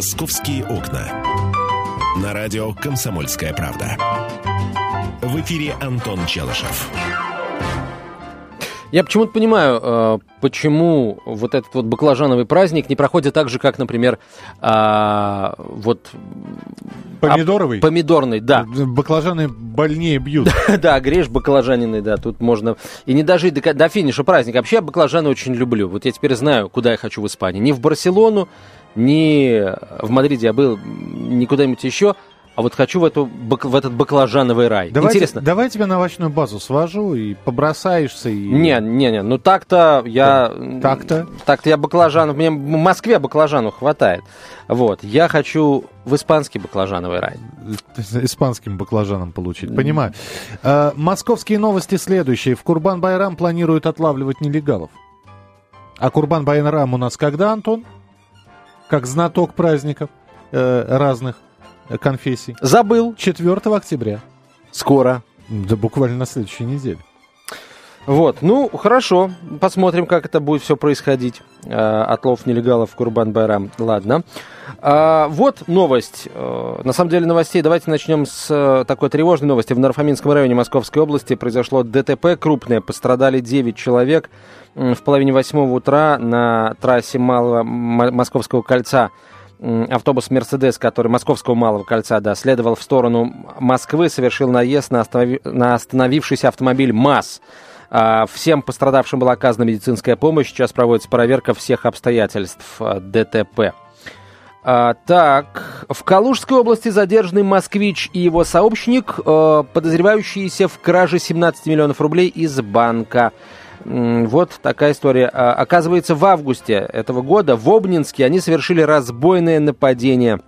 «Московские окна». На радио «Комсомольская правда». В эфире Антон Челышев. Я почему-то понимаю, э, почему вот этот вот баклажановый праздник не проходит так же, как, например, а, вот... Помидоровый? А, помидорный, да. Баклажаны больнее бьют. да, греш баклажанины, да, тут можно... И не дожить до, до финиша праздника. Вообще я баклажаны очень люблю. Вот я теперь знаю, куда я хочу в Испании. Не в Барселону, не в Мадриде я был, не куда-нибудь еще, а вот хочу в, эту, в этот баклажановый рай. Давай Интересно. Давай я тебя на овощную базу свожу и побросаешься. И... Не, не, не, ну так-то я... Так-то? Так-то я баклажанов... Мне в Москве баклажанов хватает. Вот, я хочу в испанский баклажановый рай. Испанским баклажаном получить, понимаю. А, московские новости следующие. В Курбан-Байрам планируют отлавливать нелегалов. А Курбан-Байрам у нас когда, Антон? Как знаток праздников э, разных конфессий. Забыл. 4 октября. Скоро. Да буквально на следующей неделе. Вот, ну, хорошо. Посмотрим, как это будет все происходить. Э, отлов нелегалов в Курбан-Байрам. Ладно. А, вот новость. Э, на самом деле новостей. Давайте начнем с э, такой тревожной новости. В Нарфаминском районе Московской области произошло ДТП крупное. Пострадали 9 человек. В половине восьмого утра на трассе Малого Московского кольца автобус «Мерседес», который Московского Малого кольца, да, следовал в сторону Москвы, совершил наезд на, останови... на остановившийся автомобиль МАЗ. А, всем пострадавшим была оказана медицинская помощь. Сейчас проводится проверка всех обстоятельств а, ДТП. А, так, в Калужской области задержанный москвич и его сообщник, а, подозревающиеся в краже 17 миллионов рублей из банка. Вот такая история. Оказывается, в августе этого года в Обнинске они совершили разбойное нападение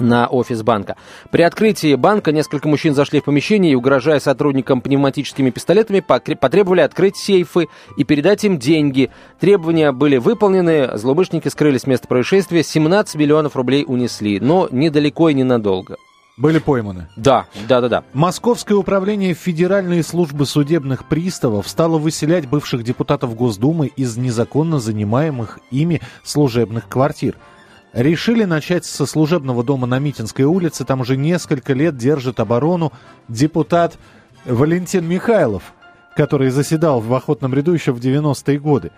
на офис банка. При открытии банка несколько мужчин зашли в помещение и, угрожая сотрудникам пневматическими пистолетами, потребовали открыть сейфы и передать им деньги. Требования были выполнены, злоумышленники скрылись с места происшествия, 17 миллионов рублей унесли, но недалеко и ненадолго. Были пойманы. Да, да, да, да. Московское управление Федеральной службы судебных приставов стало выселять бывших депутатов Госдумы из незаконно занимаемых ими служебных квартир. Решили начать со служебного дома на Митинской улице. Там уже несколько лет держит оборону депутат Валентин Михайлов, который заседал в охотном ряду еще в 90-е годы.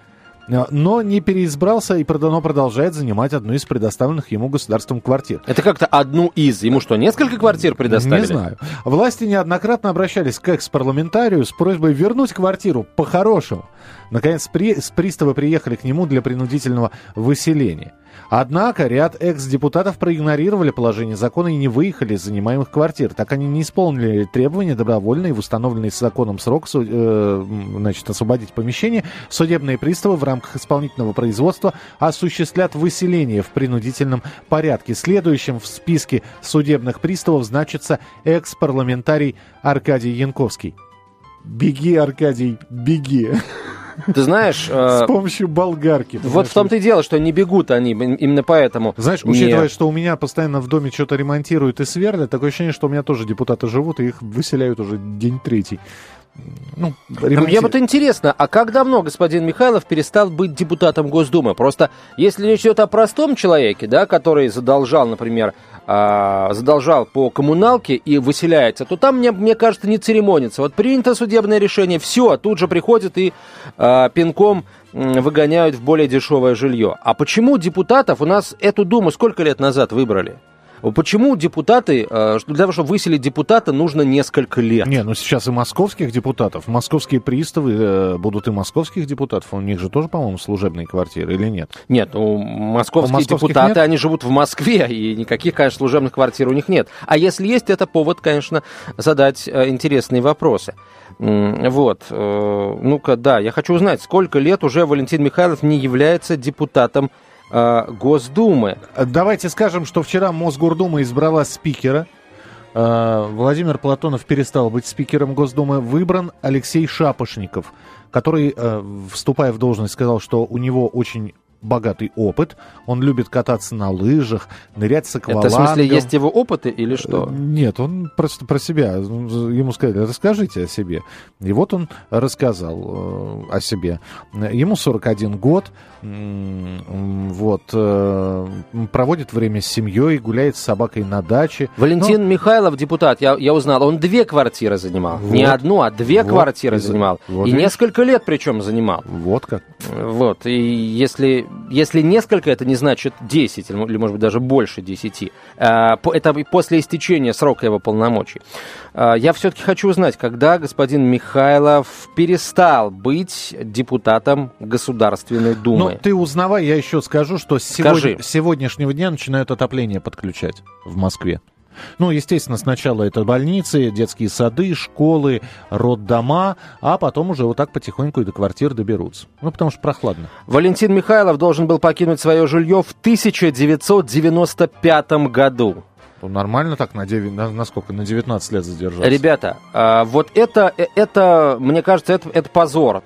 Э, но не переизбрался и продолжает занимать одну из предоставленных ему государством квартир. Это как-то одну из? Ему что, несколько квартир предоставили? Не знаю. Власти неоднократно обращались к экс-парламентарию с просьбой вернуть квартиру по-хорошему. Наконец, при, с приставы приехали к нему для принудительного выселения. Однако ряд экс-депутатов проигнорировали положение закона и не выехали из занимаемых квартир. Так они не исполнили требования добровольно и в установленный законом срок э, значит, освободить помещение. Судебные приставы в рамках исполнительного производства осуществлят выселение в принудительном порядке. Следующим в списке судебных приставов значится экс-парламентарий Аркадий Янковский. Беги, Аркадий, беги. Ты знаешь... С э, помощью болгарки. Вот в том-то и дело, что не бегут они, именно поэтому. Знаешь, учитывая, что у меня постоянно в доме что-то ремонтируют и сверлят, такое ощущение, что у меня тоже депутаты живут, и их выселяют уже день третий. Ну, Мне вот интересно, а как давно господин Михайлов перестал быть депутатом Госдумы? Просто если речь идет о простом человеке, да, который задолжал, например, э, задолжал по коммуналке и выселяется, то там, мне, мне кажется, не церемонится. Вот принято судебное решение, все, тут же приходят и э, пинком выгоняют в более дешевое жилье. А почему депутатов у нас эту Думу сколько лет назад выбрали? Почему депутаты, э, для того, чтобы выселить депутата, нужно несколько лет? Не, ну сейчас и московских депутатов. Московские приставы э, будут и московских депутатов. У них же тоже, по-моему, служебные квартиры или нет? Нет, ну московские депутаты, нет? они живут в Москве, и никаких, конечно, служебных квартир у них нет. А если есть, это повод, конечно, задать э, интересные вопросы. Вот. Ну-ка, да, я хочу узнать, сколько лет уже Валентин Михайлов не является депутатом Госдумы. Давайте скажем, что вчера Мосгордума избрала спикера. Э, Владимир Платонов перестал быть спикером Госдумы. Выбран Алексей Шапошников, который, э, вступая в должность, сказал, что у него очень богатый опыт. Он любит кататься на лыжах, нырять с аквалангом. Это в смысле есть его опыты или что? Нет, он просто про себя. Ему сказали, расскажите о себе. И вот он рассказал э, о себе. Ему 41 год, вот, э, проводит время с семьей, гуляет с собакой на даче. Валентин Но... Михайлов, депутат, я, я узнал, он две квартиры занимал. Вот. Не одну, а две вот. квартиры занимал. Вот и несколько лет причем занимал. Вот как. Вот, и если, если несколько, это не значит 10, или, может быть, даже больше 10. А, это после истечения срока его полномочий. А, я все-таки хочу узнать, когда господин Михайлов перестал быть депутатом Государственной Думы. Ну, ты узнавай, я еще скажу, что с сегодня, сегодняшнего дня начинают отопление подключать в Москве. Ну, естественно, сначала это больницы, детские сады, школы, роддома, а потом уже вот так потихоньку и до квартир доберутся. Ну, потому что прохладно. Валентин Михайлов должен был покинуть свое жилье в 1995 году. Ну, нормально так, на, 9, на, на сколько? На 19 лет задержался. Ребята, а, вот это, э, это, мне кажется, это, это позор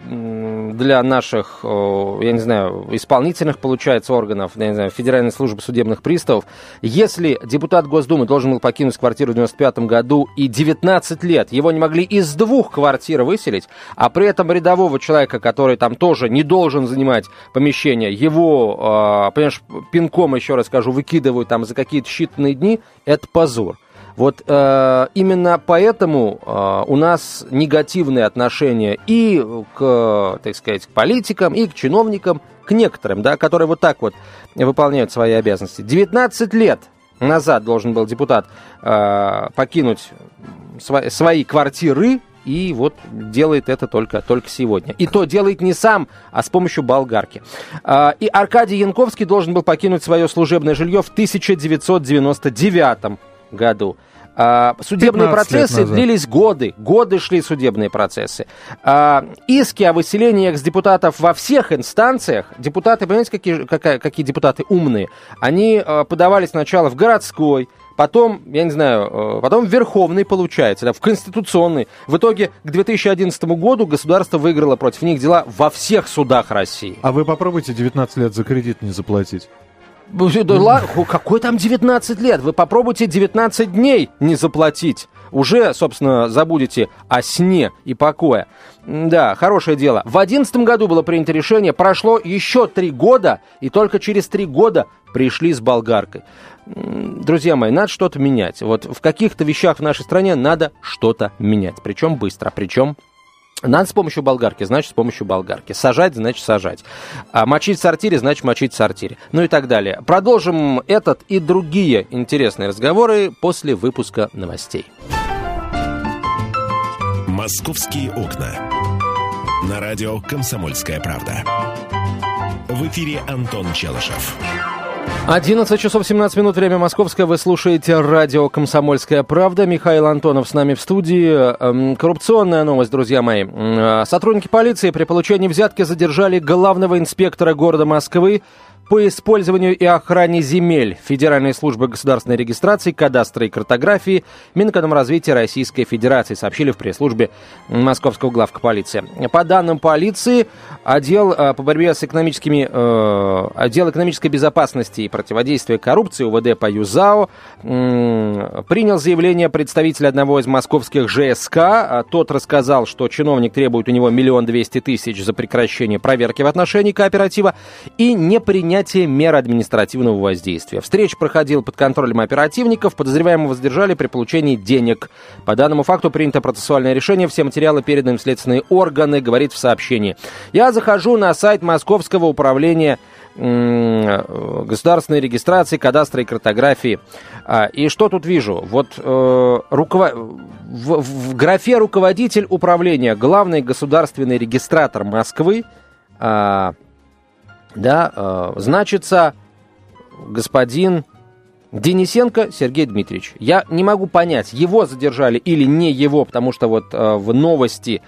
для наших, я не знаю, исполнительных, получается, органов, я не знаю, Федеральной службы судебных приставов. Если депутат Госдумы должен был покинуть квартиру в 95 году и 19 лет его не могли из двух квартир выселить, а при этом рядового человека, который там тоже не должен занимать помещение, его, а, понимаешь, пинком, еще раз скажу, выкидывают там за какие-то считанные дни, это позор. Вот э, именно поэтому э, у нас негативные отношения и к, так сказать, к политикам, и к чиновникам, к некоторым, да, которые вот так вот выполняют свои обязанности. 19 лет назад должен был депутат э, покинуть свои, свои квартиры, и вот делает это только, только сегодня. И то делает не сам, а с помощью болгарки. Э, и Аркадий Янковский должен был покинуть свое служебное жилье в 1999 году. А, судебные процессы длились годы, годы шли судебные процессы. А, иски о выселении экс-депутатов во всех инстанциях, депутаты, понимаете, какие, какие, какие депутаты умные, они а, подавались сначала в городской, потом, я не знаю, потом в Верховный, получается, да, в Конституционный. В итоге к 2011 году государство выиграло против них дела во всех судах России. А вы попробуйте 19 лет за кредит не заплатить. Какой там 19 лет? Вы попробуйте 19 дней не заплатить. Уже, собственно, забудете о сне и покое. Да, хорошее дело. В 2011 году было принято решение, прошло еще три года, и только через три года пришли с болгаркой. Друзья мои, надо что-то менять. Вот в каких-то вещах в нашей стране надо что-то менять. Причем быстро, причем надо с помощью болгарки, значит, с помощью болгарки. Сажать, значит, сажать. А мочить в сортире, значит, мочить в сортире. Ну и так далее. Продолжим этот и другие интересные разговоры после выпуска новостей. «Московские окна». На радио «Комсомольская правда». В эфире Антон Челышев. 11 часов 17 минут, время московское. Вы слушаете радио «Комсомольская правда». Михаил Антонов с нами в студии. Эм, коррупционная новость, друзья мои. Э, сотрудники полиции при получении взятки задержали главного инспектора города Москвы по использованию и охране земель Федеральной службы государственной регистрации, кадастра и картографии Минэкономразвития Российской Федерации, сообщили в пресс-службе Московского главка полиции. По данным полиции, отдел э, по борьбе с экономическими, э, отдел экономической безопасности и противодействия коррупции УВД по ЮЗАО принял заявление представителя одного из московских ЖСК. А тот рассказал, что чиновник требует у него миллион двести тысяч за прекращение проверки в отношении кооператива и не принять принятие мер административного воздействия. Встреча проходила под контролем оперативников, подозреваемого задержали при получении денег. По данному факту принято процессуальное решение, все материалы переданы в следственные органы, говорит в сообщении. Я захожу на сайт Московского управления государственной регистрации, кадастра и картографии. А, и что тут вижу? Вот э, руковод... в, в графе руководитель управления, главный государственный регистратор Москвы, э, да, э, значится господин Денисенко Сергей Дмитриевич. Я не могу понять, его задержали или не его, потому что вот э, в новости,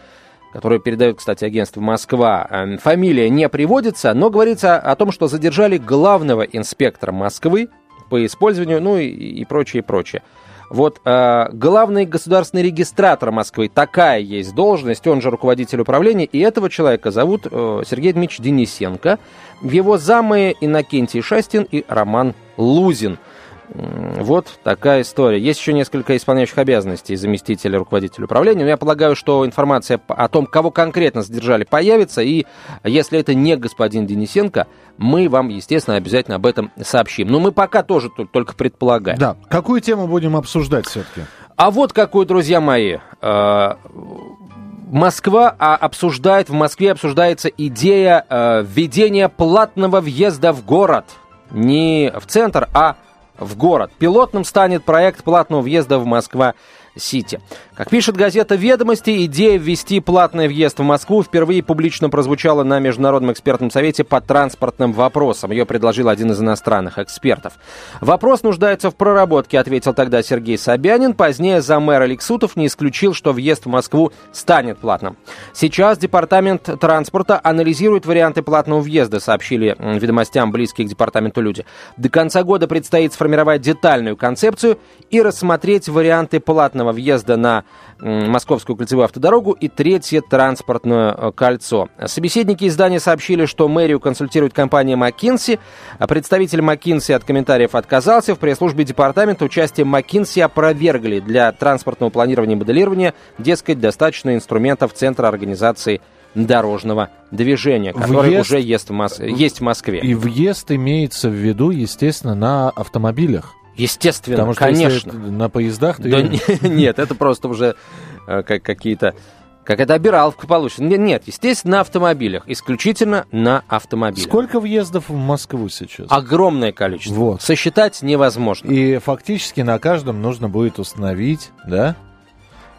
которые передает, кстати, агентство «Москва», э, фамилия не приводится, но говорится о том, что задержали главного инспектора Москвы по использованию, ну и, и прочее, и прочее. Вот э, главный государственный регистратор Москвы, такая есть должность, он же руководитель управления, и этого человека зовут э, Сергей Дмитриевич Денисенко. Его замы Иннокентий Шастин и Роман Лузин. Вот такая история. Есть еще несколько исполняющих обязанностей заместителя руководителя управления. Но я полагаю, что информация о том, кого конкретно задержали, появится. И если это не господин Денисенко, мы вам, естественно, обязательно об этом сообщим. Но мы пока тоже только предполагаем. Да. Какую тему будем обсуждать все-таки? А вот какую, друзья мои. Э, Москва а, обсуждает, в Москве обсуждается идея э, введения платного въезда в город. Не в центр, а в город. Пилотным станет проект платного въезда в Москва Сити. Как пишет газета «Ведомости», идея ввести платный въезд в Москву впервые публично прозвучала на Международном экспертном совете по транспортным вопросам. Ее предложил один из иностранных экспертов. «Вопрос нуждается в проработке», ответил тогда Сергей Собянин. Позднее замэр Алексутов не исключил, что въезд в Москву станет платным. Сейчас Департамент транспорта анализирует варианты платного въезда, сообщили ведомостям близкие к департаменту люди. До конца года предстоит сформировать детальную концепцию и рассмотреть варианты платного въезда на Московскую кольцевую автодорогу и третье транспортное э, кольцо. Собеседники издания сообщили, что мэрию консультирует компания McKinsey. А представитель McKinsey от комментариев отказался. В пресс-службе департамента участие McKinsey опровергли. Для транспортного планирования и моделирования, дескать, достаточно инструментов Центра организации дорожного движения, который въезд, уже есть в, Мос... есть в Москве. И въезд имеется в виду, естественно, на автомобилях. Естественно, Потому что конечно. на поездах ты... Да нет, это просто уже э, как какие-то... Как это обираловка получится. Нет, нет, естественно, на автомобилях. Исключительно на автомобилях. Сколько въездов в Москву сейчас? Огромное количество. Вот. Сосчитать невозможно. И фактически на каждом нужно будет установить, да?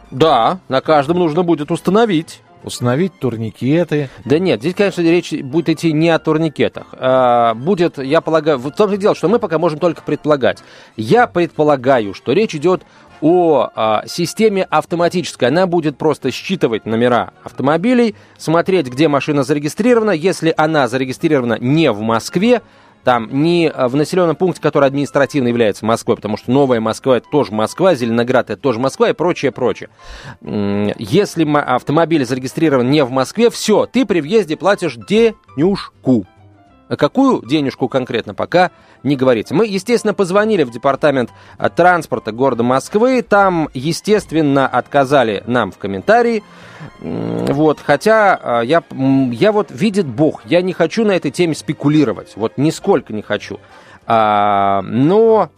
Да, на каждом нужно будет установить установить турникеты. Да нет, здесь, конечно, речь будет идти не о турникетах. А, будет, я полагаю, в том же дело, что мы пока можем только предполагать. Я предполагаю, что речь идет о а, системе автоматической. Она будет просто считывать номера автомобилей, смотреть, где машина зарегистрирована. Если она зарегистрирована не в Москве, там не э, в населенном пункте, который административно является Москвой, потому что Новая Москва это тоже Москва, Зеленоград это тоже Москва и прочее, прочее. Если автомобиль зарегистрирован не в Москве, все, ты при въезде платишь денежку. Какую денежку конкретно пока не говорится. Мы, естественно, позвонили в департамент э, транспорта города Москвы. Там, естественно, отказали нам в комментарии. Вот, хотя э, я, я вот, видит Бог, я не хочу на этой теме спекулировать. Вот нисколько не хочу. А, но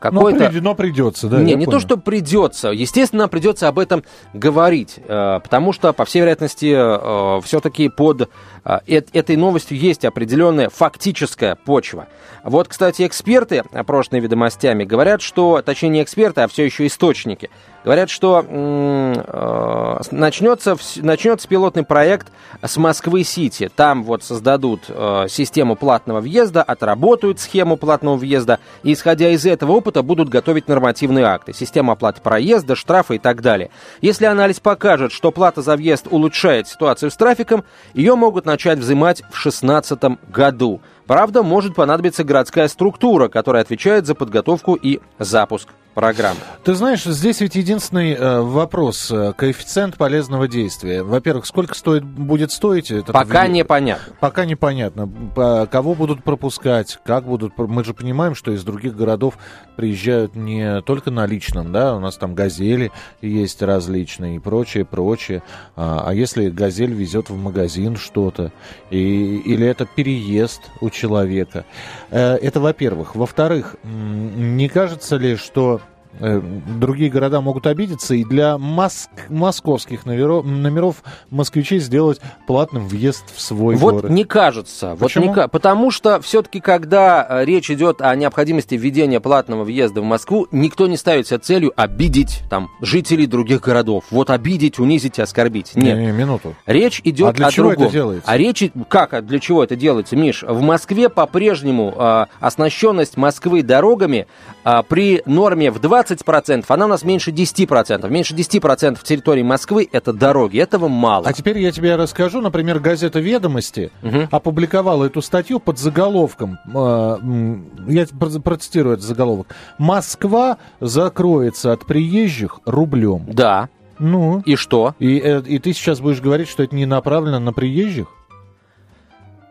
какой-то... Но, но придется, да? Не, не понял. то, что придется. Естественно, придется об этом говорить, потому что, по всей вероятности, все-таки под этой новостью есть определенная фактическая почва. Вот, кстати, эксперты, опрошенные ведомостями, говорят, что, точнее, не эксперты, а все еще источники, говорят, что э, начнется, начнется пилотный проект с Москвы-Сити. Там вот создадут э, систему платного въезда, отработают схему платного въезда, и, исходя из этого опыта, будут готовить нормативные акты, систему оплаты проезда, штрафы и так далее. Если анализ покажет, что плата за въезд улучшает ситуацию с трафиком, ее могут начать взимать в 2016 году. Правда, может понадобиться городская структура, которая отвечает за подготовку и запуск программы. Ты знаешь, здесь ведь единственный э, вопрос. Э, коэффициент полезного действия. Во-первых, сколько стоит, будет стоить? Этот Пока вид? непонятно. Пока непонятно. По, кого будут пропускать, как будут... Мы же понимаем, что из других городов приезжают не только на личном, да, у нас там газели есть различные и прочее, прочее. А, а если газель везет в магазин что-то, и, или это переезд у человека? Э, это во-первых. Во-вторых, не кажется ли, что другие города могут обидеться, и для моск московских номеров, номеров москвичей сделать платным въезд в свой вот город. Не кажется. Почему? Вот не, потому что все-таки, когда э, речь идет о необходимости введения платного въезда в Москву, никто не ставит себе целью обидеть там жителей других городов. Вот обидеть, унизить, оскорбить. Нет. Не, не, минуту. Речь идет а для о чего другом. это делается? А речь как, а для чего это делается, Миш? В Москве по-прежнему э, оснащенность Москвы дорогами э, при норме в 20 20%, она у нас меньше 10%. Меньше 10% территории Москвы – это дороги, этого мало. А теперь я тебе расскажу, например, газета «Ведомости» угу. опубликовала эту статью под заголовком, э, я процитирую этот заголовок, «Москва закроется от приезжих рублем». Да. Ну? И что? И, э, и ты сейчас будешь говорить, что это не направлено на приезжих?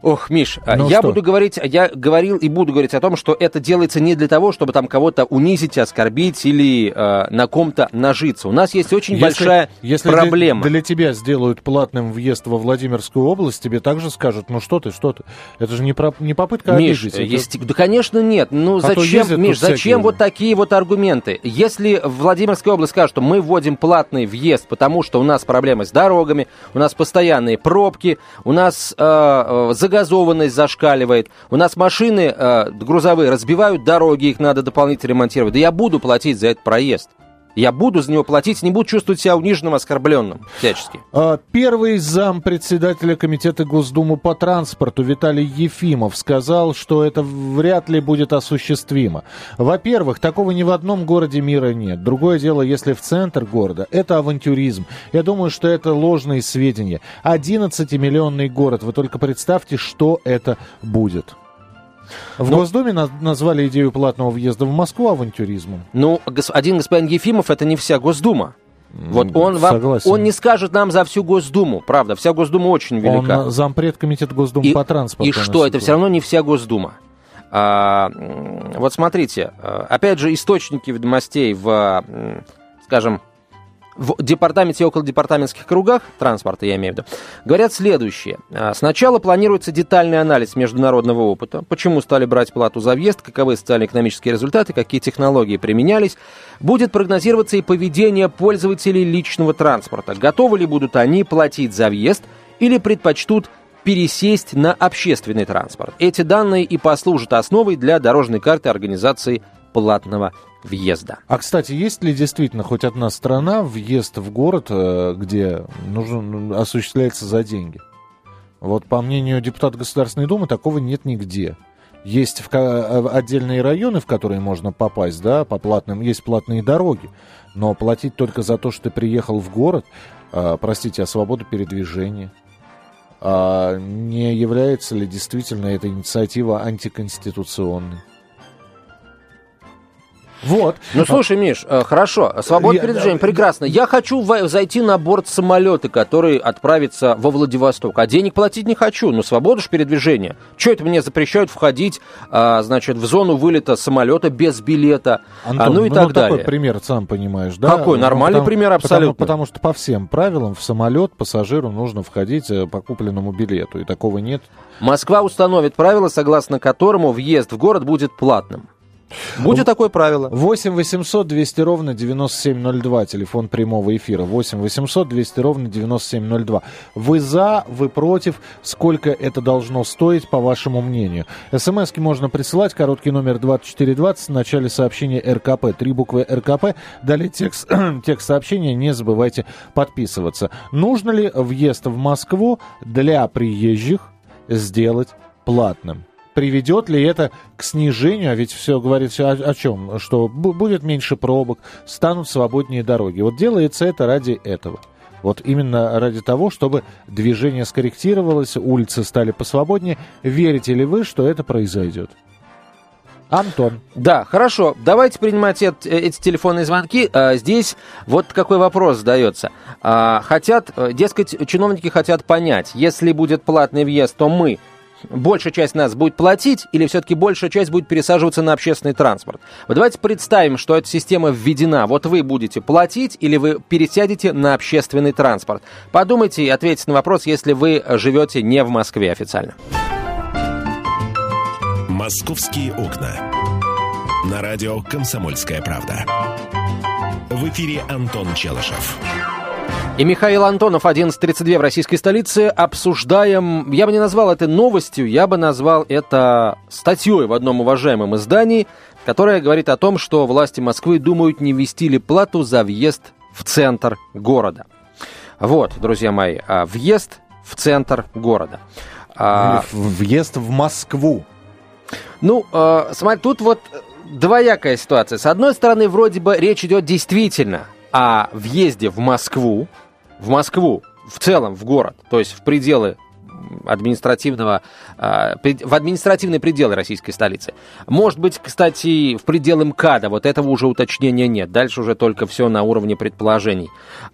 Ох, Миш, а ну я что? буду говорить, я говорил и буду говорить о том, что это делается не для того, чтобы там кого-то унизить, оскорбить или э, на ком-то нажиться. У нас есть очень если, большая если проблема. Для, для тебя сделают платным въезд во Владимирскую область, тебе также скажут, ну что ты, что ты? Это же не, про, не попытка Миш, обидеть. Есть, это... да, конечно, нет. Ну, а зачем, Миш, зачем всякие... вот такие вот аргументы? Если Владимирская область скажет, что мы вводим платный въезд, потому что у нас проблемы с дорогами, у нас постоянные пробки, у нас э, э, загазованность зашкаливает. У нас машины э, грузовые разбивают дороги, их надо дополнительно ремонтировать. Да я буду платить за этот проезд. Я буду за него платить, не буду чувствовать себя униженным, оскорбленным всячески. А, первый зам председателя комитета Госдумы по транспорту Виталий Ефимов сказал, что это вряд ли будет осуществимо. Во-первых, такого ни в одном городе мира нет. Другое дело, если в центр города, это авантюризм. Я думаю, что это ложные сведения. 11-миллионный город, вы только представьте, что это будет. В Но... Госдуме на- назвали идею платного въезда в Москву авантюризмом. Ну, гос- один господин Ефимов это не вся Госдума. Вот он, вам, он не скажет нам за всю Госдуму, правда, вся Госдума очень велика. Он зампред комитета Госдумы и, по транспорту. И что, это все равно не вся Госдума. А, вот смотрите, а, опять же, источники ведомостей в, скажем, в департаменте и около департаментских кругах транспорта, я имею в виду, говорят следующее. А, сначала планируется детальный анализ международного опыта, почему стали брать плату за въезд, каковы социально-экономические результаты, какие технологии применялись. Будет прогнозироваться и поведение пользователей личного транспорта. Готовы ли будут они платить за въезд или предпочтут пересесть на общественный транспорт. Эти данные и послужат основой для дорожной карты организации платного въезда. А, кстати, есть ли действительно хоть одна страна, въезд в город, э, где нужен, ну, осуществляется за деньги? Вот по мнению депутата Государственной Думы, такого нет нигде. Есть в, э, отдельные районы, в которые можно попасть, да, по платным, есть платные дороги. Но платить только за то, что ты приехал в город, э, простите, а свобода передвижения, а не является ли действительно эта инициатива антиконституционной? Вот. Ну, слушай, Миш, э, хорошо, свобода передвижения, прекрасно. Я хочу зайти на борт самолета, который отправится во Владивосток, а денег платить не хочу, но свобода же передвижения. Что это мне запрещают входить, а, значит, в зону вылета самолета без билета, а, Антон, ну и ну, так ну, далее. такой пример, сам понимаешь, да? Какой? Нормальный потому, пример абсолютно. Потому, потому что по всем правилам в самолет пассажиру нужно входить э, по купленному билету, и такого нет. Москва установит правила, согласно которому въезд в город будет платным. Будет такое правило. 8 800 200 ровно 9702, телефон прямого эфира. 8 800 200 ровно 9702. Вы за, вы против, сколько это должно стоить, по вашему мнению? СМСки можно присылать, короткий номер 2420, в начале сообщения РКП, три буквы РКП, далее текст, текст сообщения, не забывайте подписываться. Нужно ли въезд в Москву для приезжих сделать платным? Приведет ли это к снижению, а ведь все говорит все о, о чем, что будет меньше пробок, станут свободнее дороги. Вот делается это ради этого. Вот именно ради того, чтобы движение скорректировалось, улицы стали посвободнее. Верите ли вы, что это произойдет? Антон. Да, хорошо. Давайте принимать эти, эти телефонные звонки. А, здесь вот какой вопрос задается. А, хотят, э, дескать, чиновники хотят понять, если будет платный въезд, то мы большая часть нас будет платить или все-таки большая часть будет пересаживаться на общественный транспорт? Вот давайте представим, что эта система введена. Вот вы будете платить или вы пересядете на общественный транспорт. Подумайте и ответьте на вопрос, если вы живете не в Москве официально. «Московские окна». На радио «Комсомольская правда». В эфире Антон Челышев. И Михаил Антонов, 11.32 в российской столице. Обсуждаем, я бы не назвал это новостью, я бы назвал это статьей в одном уважаемом издании, которая говорит о том, что власти Москвы думают, не ввести ли плату за въезд в центр города. Вот, друзья мои, а, въезд в центр города. А, въезд в Москву. Ну, смотри, тут вот двоякая ситуация. С одной стороны, вроде бы речь идет действительно о въезде в Москву, в Москву, в целом в город, то есть в пределы административного, а, в административные пределы российской столицы. Может быть, кстати, в пределы МКАДа, вот этого уже уточнения нет. Дальше уже только все на уровне предположений.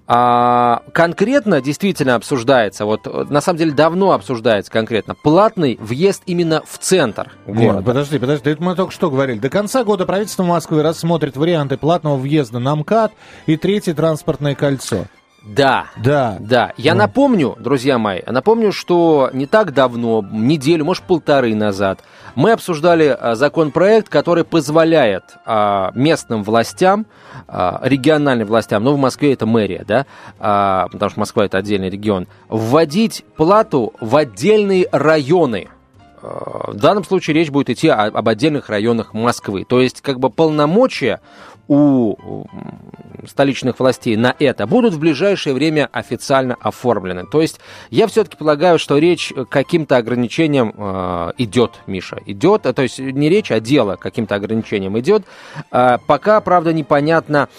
А конкретно действительно обсуждается, вот на самом деле давно обсуждается конкретно, платный въезд именно в центр города. Нет, подожди, подожди, это мы только что говорили. До конца года правительство Москвы рассмотрит варианты платного въезда на МКАД и третье транспортное кольцо. Да. Да. Да. Я Да. напомню, друзья мои, напомню, что не так давно, неделю, может, полторы назад, мы обсуждали а, законопроект, который позволяет а, местным властям, а, региональным властям, ну, в Москве это мэрия, да, потому что Москва это отдельный регион, вводить плату в отдельные районы. В данном случае речь будет идти об отдельных районах Москвы. То есть, как бы полномочия у столичных властей на это будут в ближайшее время официально оформлены. То есть я все-таки полагаю, что речь каким-то ограничениям э, идет, Миша, идет, то есть не речь, а дело каким-то ограничениям идет. А, пока, правда, непонятно,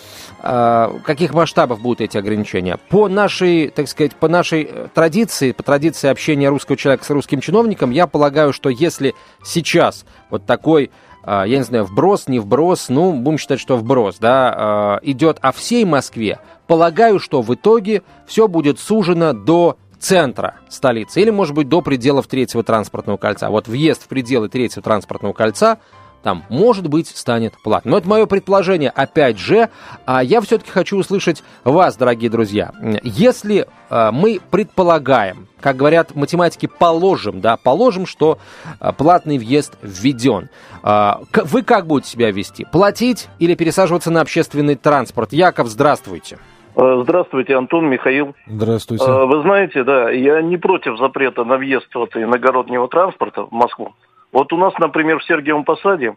а, каких масштабов будут эти ограничения. По нашей, так сказать, по нашей э, традиции, по традиции общения русского человека с русским чиновником, я полагаю, что если сейчас вот такой я не знаю, вброс, не вброс, ну, будем считать, что вброс, да, а, идет о всей Москве, полагаю, что в итоге все будет сужено до центра столицы или, может быть, до пределов третьего транспортного кольца. Вот въезд в пределы третьего транспортного кольца там, может быть, станет платным. Но это мое предположение, опять же. А я все-таки хочу услышать вас, дорогие друзья. Если а, мы предполагаем, как говорят математики, положим, да, положим, что а, платный въезд введен. К- вы как будете себя вести? Платить или пересаживаться на общественный транспорт? Яков, здравствуйте. Э, Здравствуйте, Антон, Михаил. Здравствуйте. Э, Вы знаете, да, я не против запрета на въезд вот иногороднего транспорта в Москву. Вот у нас, например, в Сергиевом Посаде,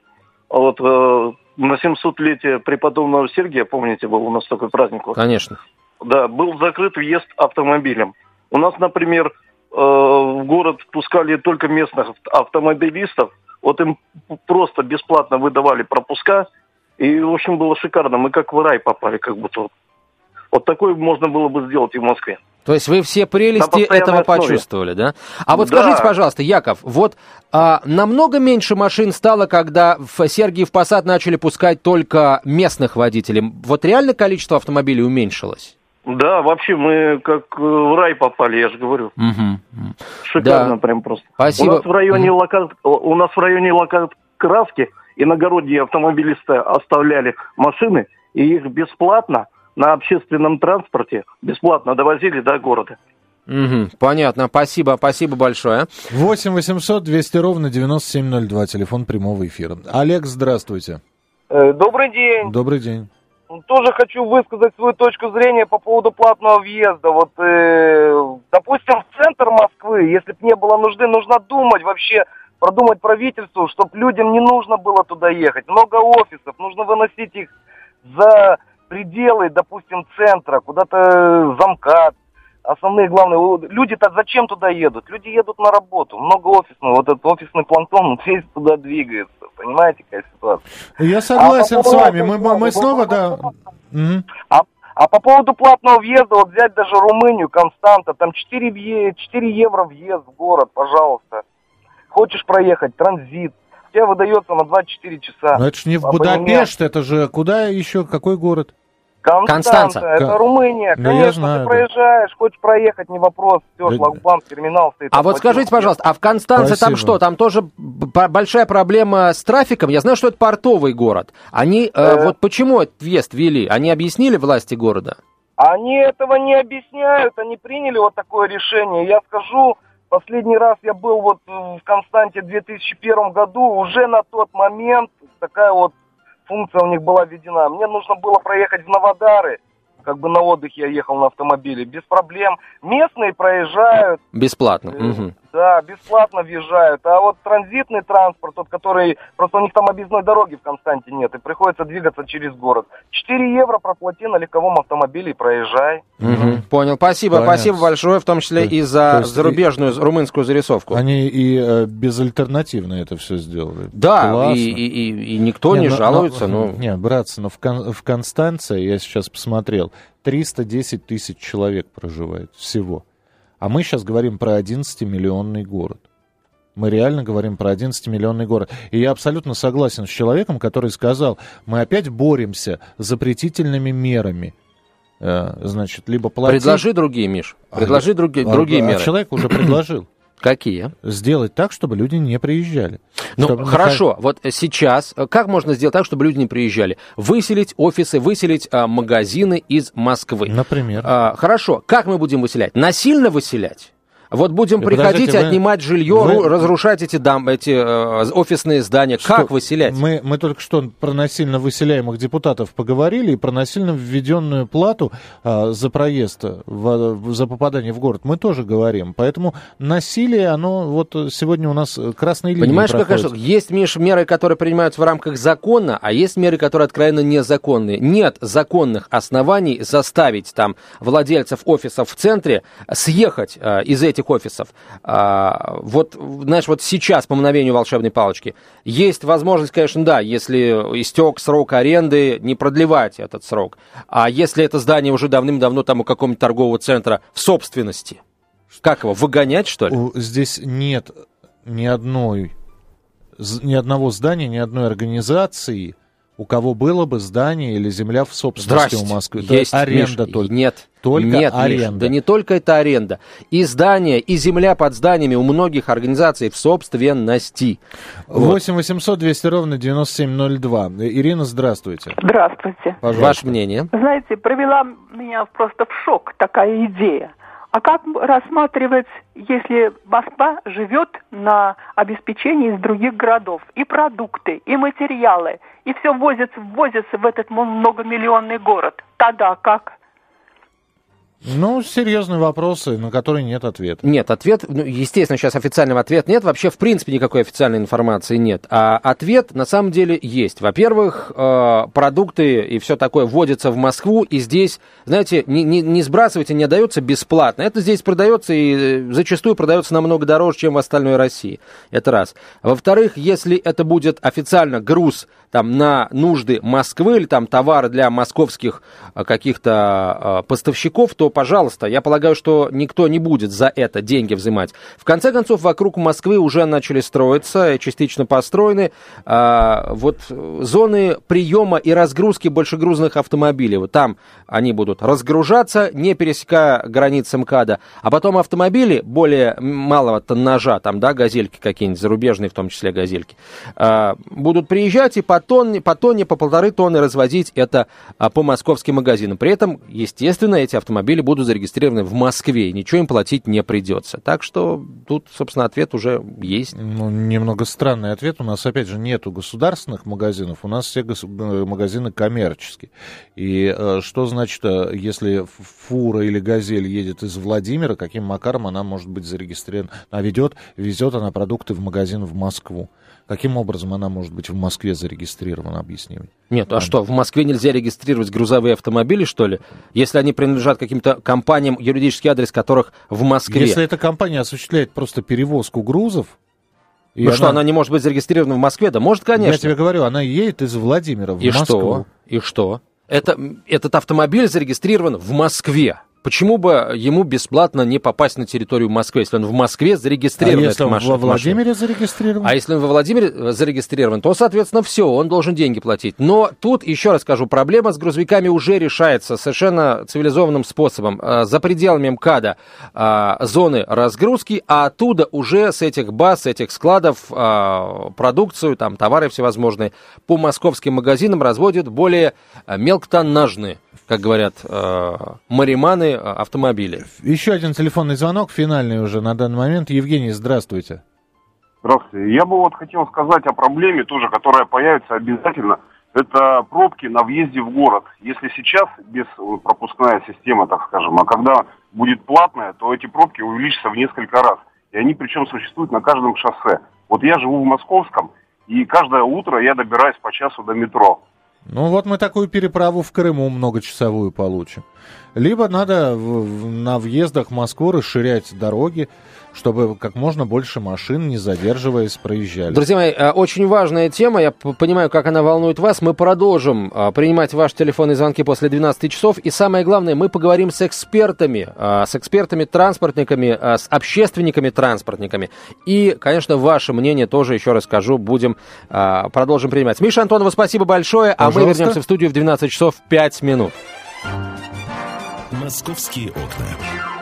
вот э, на 700-летие преподобного Сергия, помните, был у нас такой праздник, вот, Конечно. да, был закрыт въезд автомобилем. У нас, например, э, в город пускали только местных автомобилистов, вот им просто бесплатно выдавали пропуска, и, в общем, было шикарно. Мы как в рай попали, как будто. вот. Вот такое можно было бы сделать и в Москве. То есть вы все прелести этого основе. почувствовали, да? А вот Да. скажите, пожалуйста, Яков, вот а, намного меньше машин стало, когда в Сергиев Посад начали пускать только местных водителей. Вот реально количество автомобилей уменьшилось? Да, вообще мы как э, в рай попали, я же говорю. Мгм. Шикарно Да. прям просто. Спасибо. У нас в районе Мгм. лока... у нас в районе Лококраски иногородние автомобилисты оставляли машины, и их бесплатно на общественном транспорте бесплатно довозили до города. Мгм. Понятно, спасибо, спасибо большое. 8 800 200 ровно 9702, телефон прямого эфира. Олег, здравствуйте. Э, Добрый день. Добрый день. Тоже хочу высказать свою точку зрения по поводу платного въезда. Вот, э, допустим, в центр Москвы, если бы не было нужды, нужно думать вообще, продумать правительству, чтобы людям не нужно было туда ехать. Много офисов, нужно выносить их за пределы, допустим, центра, куда-то замкат. Основные главные, люди-то зачем туда едут? Люди едут на работу, много офисного, вот этот офисный планктон, он весь туда двигается, понимаете, какая ситуация? Я согласен А с вами. Мы, мы, снова, да. А, а по поводу платного въезда, вот взять даже Румынию, Константа, там 4, ве- 4 евро въезд в город, пожалуйста. Хочешь проехать, транзит, тебе выдается на 24 часа. Но это ж не в Абонемент. Будапешт, это же куда еще, какой город? Константа, Констанца. это Ка- Румыния, я конечно, знаю, ты да. проезжаешь, хочешь проехать, не вопрос, все, Да- шлагбаум, терминал стоит. А вот скажите, пожалуйста, а в Констанце там Спасибо. что? Там тоже большая проблема с трафиком? Я знаю, что это портовый город. Они, э, Э. вот почему этот въезд ввели? Они объяснили власти города? Они этого не объясняют, они приняли вот такое решение. Я скажу, последний раз я был вот в Константе в 2001 году, уже на тот момент такая вот функция у них была введена. Мне нужно было проехать в Новодары, как бы на отдых я ехал на автомобиле, без проблем. Местные проезжают, Бесплатно. Мгм. Да, бесплатно въезжают. А вот транзитный транспорт, тот, который... Просто у них там объездной дороги в Константе нет, и приходится двигаться через город. 4 евро проплати на легковом автомобиле и проезжай. Мгм, Понял. Спасибо, Понятно. спасибо большое, в том числе То- и то за есть зарубежную румынскую зарисовку. Они и э, безальтернативно это все сделали. Да, и, и- и- и никто не, но- жалуется. но- ну, Не, братцы, но в, Кон- в Констанции, я сейчас посмотрел, 310 тысяч человек проживает всего. А мы сейчас говорим про 11-миллионный город. Мы реально говорим про 11-миллионный город. И я абсолютно согласен с человеком, который сказал, мы опять боремся с запретительными мерами. Э, значит, либо платить... Предложи другие, Миш. А, Предложи другие, а- другие а меры. человек уже предложил Какие? сделать так, чтобы люди не приезжали. Ну, Чтобы хорошо, вот сейчас, э, как можно сделать так, чтобы люди не приезжали? Выселить офисы, выселить а, магазины из Москвы. Например. А, хорошо, как мы будем выселять? Насильно выселять? Вот будем Да приходить, вы- отнимать жилье, вы- ру- разрушать эти, дам, эти э, офисные здания. Что- Как выселять? Мы, мы только что про насильно выселяемых депутатов поговорили и про насильно введенную плату а, за проезд, в- за попадание в город мы тоже говорим. Поэтому насилие, оно вот сегодня у нас красные линии Понимаешь, какая проходят. штука? Есть, Миш, меры, которые принимаются в рамках закона, а есть меры, которые откровенно незаконные. Нет законных оснований заставить там владельцев офисов в центре съехать э, из этих офисов. А, вот, знаешь, вот сейчас, по мгновению волшебной палочки, есть возможность, конечно, да, если истек срок аренды, не продлевать этот срок. А если это здание уже давным-давно там у какого-нибудь торгового центра в собственности, как его, выгонять, что ли? Здесь нет ни одной, ни одного здания, ни одной организации, у кого было бы здание или земля в собственности Здрасте. у Москвы. Есть, аренда Миш, только. Нет. Только нет, Миш, аренда. да не только это аренда. И здания, и земля под зданиями у многих организаций в собственности. Вот. 8 800 200 ровно 9702. Ирина, здравствуйте. Здравствуйте. Пожалуйста. Ваше мнение? Знаете, привела меня просто в шок такая идея. А как рассматривать, если Москва живет на обеспечении из других городов? И продукты, и материалы, и все возится, ввозится в этот многомиллионный город. Тогда как? Ну, серьезные вопросы, на которые нет ответа. Нет, ответ, ну, естественно, сейчас официального ответа нет, вообще, в принципе, никакой официальной информации нет. А ответ, на самом деле, есть. Во-первых, э, продукты и все такое вводятся в Москву, и здесь, знаете, не, не, не сбрасывайте, не дается бесплатно. Это здесь продается и э, зачастую продается намного дороже, чем в остальной России. Это раз. Во-вторых, если это будет официально груз там, на нужды Москвы или там товары для московских э, каких-то поставщиков, то, пожалуйста, я полагаю, что никто не будет за это деньги взимать. В конце концов, вокруг Москвы уже начали строиться, частично построены а, вот э, зоны приема и разгрузки большегрузных автомобилей. Вот там они будут разгружаться, не пересекая границы МКАДа, а потом автомобили более малого тоннажа, там, да, газельки какие-нибудь, зарубежные в том числе газельки, а, будут приезжать и по тонне, по тонне, по полторы тонны развозить это а, по московским магазинам. При этом, естественно, эти автомобили будут зарегистрированы в Москве, и ничего им платить не придется. Так что тут, собственно, ответ уже есть. Ну, немного странный ответ. У нас, опять же, нету государственных магазинов, у нас все гос- э, магазины коммерческие. И э, что значит, э, если фура или газель едет из Владимира, каким макаром она может быть зарегистрирована? А ведет, везет она продукты в магазин в Москву. Каким образом она может быть в Москве зарегистрирована, объясни мне. Нет, а что, в Москве нельзя регистрировать грузовые автомобили, что ли? Если они принадлежат каким-то компаниям, юридический адрес которых в Москве. Если эта компания осуществляет просто перевозку грузов, и Ну что, она не может быть зарегистрирована в Москве? Да может, конечно. Я тебе говорю, она едет из Владимира в И Москву. что? И что? Это, этот автомобиль зарегистрирован в Москве. Почему бы ему бесплатно не попасть на территорию Москвы, если он в Москве А зарегистрирован? если эта он маш- во? Владимире зарегистрирован? А если он во Владимире э, зарегистрирован, то, соответственно, все, он должен деньги платить. Но тут, еще раз скажу, проблема с грузовиками уже решается совершенно цивилизованным способом. Э, За пределами МКАДа э, зоны разгрузки, а оттуда уже с этих баз, с этих складов продукцию, там, товары всевозможные по московским магазинам разводят более мелкотоннажные, как говорят э, мариманы, э, автомобили. Еще один телефонный звонок, финальный уже на данный момент. Евгений, здравствуйте. Здравствуйте. Я бы вот хотел сказать о проблеме тоже, которая появится обязательно. Это пробки на въезде в город. Если сейчас без э, пропускная система, так скажем, а когда будет платная, то эти пробки увеличатся в несколько раз. и они причем существуют на каждом шоссе. Вот я живу в Московском, и каждое утро я добираюсь по часу до метро. Ну вот мы такую переправу в Крыму многочасовую получим. Либо надо в, в, на въездах в Москву расширять дороги, чтобы как можно больше машин, не задерживаясь, проезжали. Друзья мои, э, очень важная тема. Я понимаю, как она волнует вас. Мы продолжим э, принимать ваши телефонные звонки после 12 часов. И самое главное, мы поговорим с экспертами, э, с экспертами-транспортниками, с общественниками-транспортниками. И, конечно, ваше мнение тоже, еще расскажу, будем, продолжим принимать. Миша Антонова, спасибо большое. Пожалуйста. А мы вернемся в студию в 12 часов 5 минут. «Московские окна».